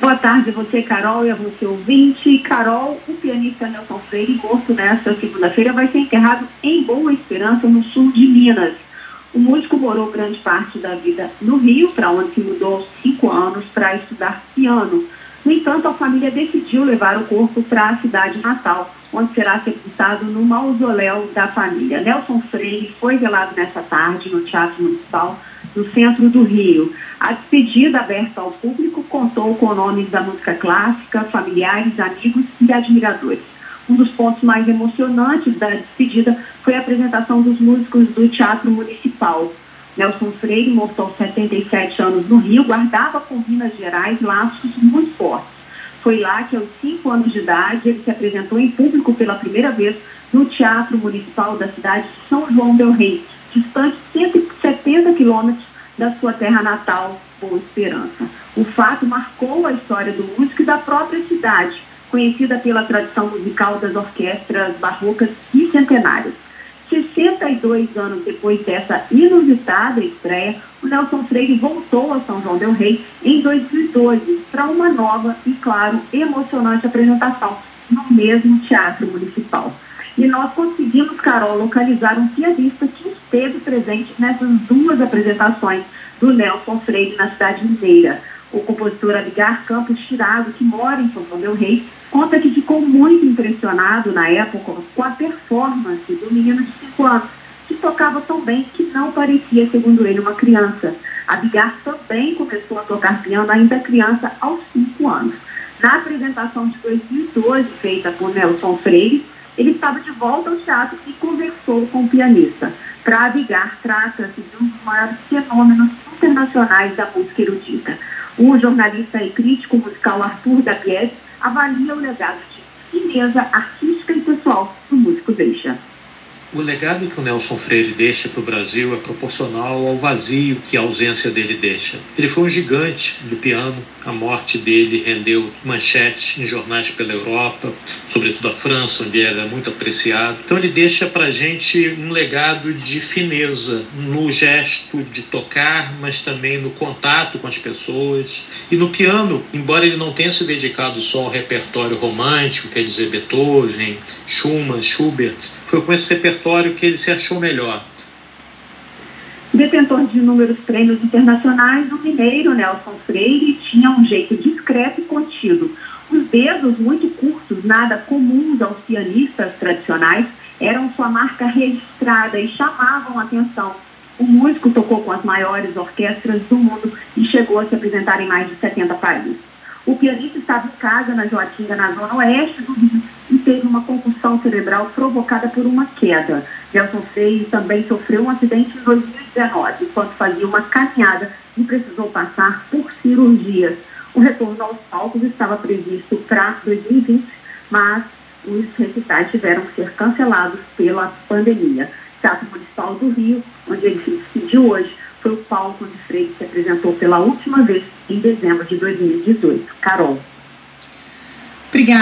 Boa tarde a você, Carol, e a você, ouvinte. Carol, o pianista Nelson Freire, morto nesta segunda-feira, vai ser enterrado em Boa Esperança, no sul de Minas. O músico morou grande parte da vida no Rio, para onde se mudou aos cinco anos para estudar piano. No entanto, a família decidiu levar o corpo para a cidade natal, onde será sepultado no mausoléu da família. Nelson Freire foi velado nesta tarde no Teatro Municipal no centro do Rio. A despedida aberta ao público contou com nomes da música clássica, familiares, amigos e admiradores. Um dos pontos mais emocionantes da despedida foi a apresentação dos músicos do Teatro Municipal. Nelson Freire, morto aos 77 anos no Rio, guardava com Minas Gerais laços muito fortes. Foi lá que, aos 5 anos de idade, ele se apresentou em público pela primeira vez no Teatro Municipal da cidade de São João del Rei, distante 170 quilômetros da sua terra natal, Boa Esperança. O fato marcou a história do músico e da própria cidade, conhecida pela tradição musical das orquestras barrocas e centenárias. 62 anos depois dessa inusitada estreia, o Nelson Freire voltou a São João del Rei em 2012 para uma nova e, claro, emocionante apresentação no mesmo Teatro Municipal. E nós conseguimos, Carol, localizar um pianista que esteve presente nessas duas apresentações do Nelson Freire na cidade mineira. O compositor Abigar Campos Tirado, que mora em São Paulo del Rei, conta que ficou muito impressionado na época com a performance do menino de 5 anos, que tocava tão bem que não parecia, segundo ele, uma criança. Abigar também começou a tocar piano ainda criança aos 5 anos. Na apresentação de 2012, feita por Nelson Freire, ele estava de volta ao teatro e conversou com o pianista. Para Abigar, trata-se de um dos maiores fenômenos internacionais da música erudita. O jornalista e crítico musical Arthur Dabies avalia o legado de fineza artística e pessoal do músico deixa. O legado que o Nelson Freire deixa para o Brasil é proporcional ao vazio que a ausência dele deixa. Ele foi um gigante do piano, a morte dele rendeu manchetes em jornais pela Europa, sobretudo a França, onde era muito apreciado. Então ele deixa para a gente um legado de fineza no gesto de tocar, mas também no contato com as pessoas. E no piano, embora ele não tenha se dedicado só ao repertório romântico, quer dizer Beethoven, Schumann, Schubert, foi com esse repertório que ele se achou melhor. Detentor de inúmeros prêmios internacionais, o mineiro Nelson Freire tinha um jeito discreto e contido. Os dedos muito curtos, nada comuns aos pianistas tradicionais, eram sua marca registrada e chamavam atenção. O músico tocou com as maiores orquestras do mundo e chegou a se apresentar em mais de 70 países. O pianista estava em casa, na Joatinga, na zona oeste do Rio, teve uma concussão cerebral provocada por uma queda. Nelson Freire também sofreu um acidente em 2019, quando fazia uma caminhada e precisou passar por cirurgias. O retorno aos palcos estava previsto para 2020, mas os recitais tiveram que ser cancelados pela pandemia. Teatro Municipal do Rio, onde ele se despediu hoje, foi o palco onde Freire se apresentou pela última vez em dezembro de 2018. Carol. Obrigada.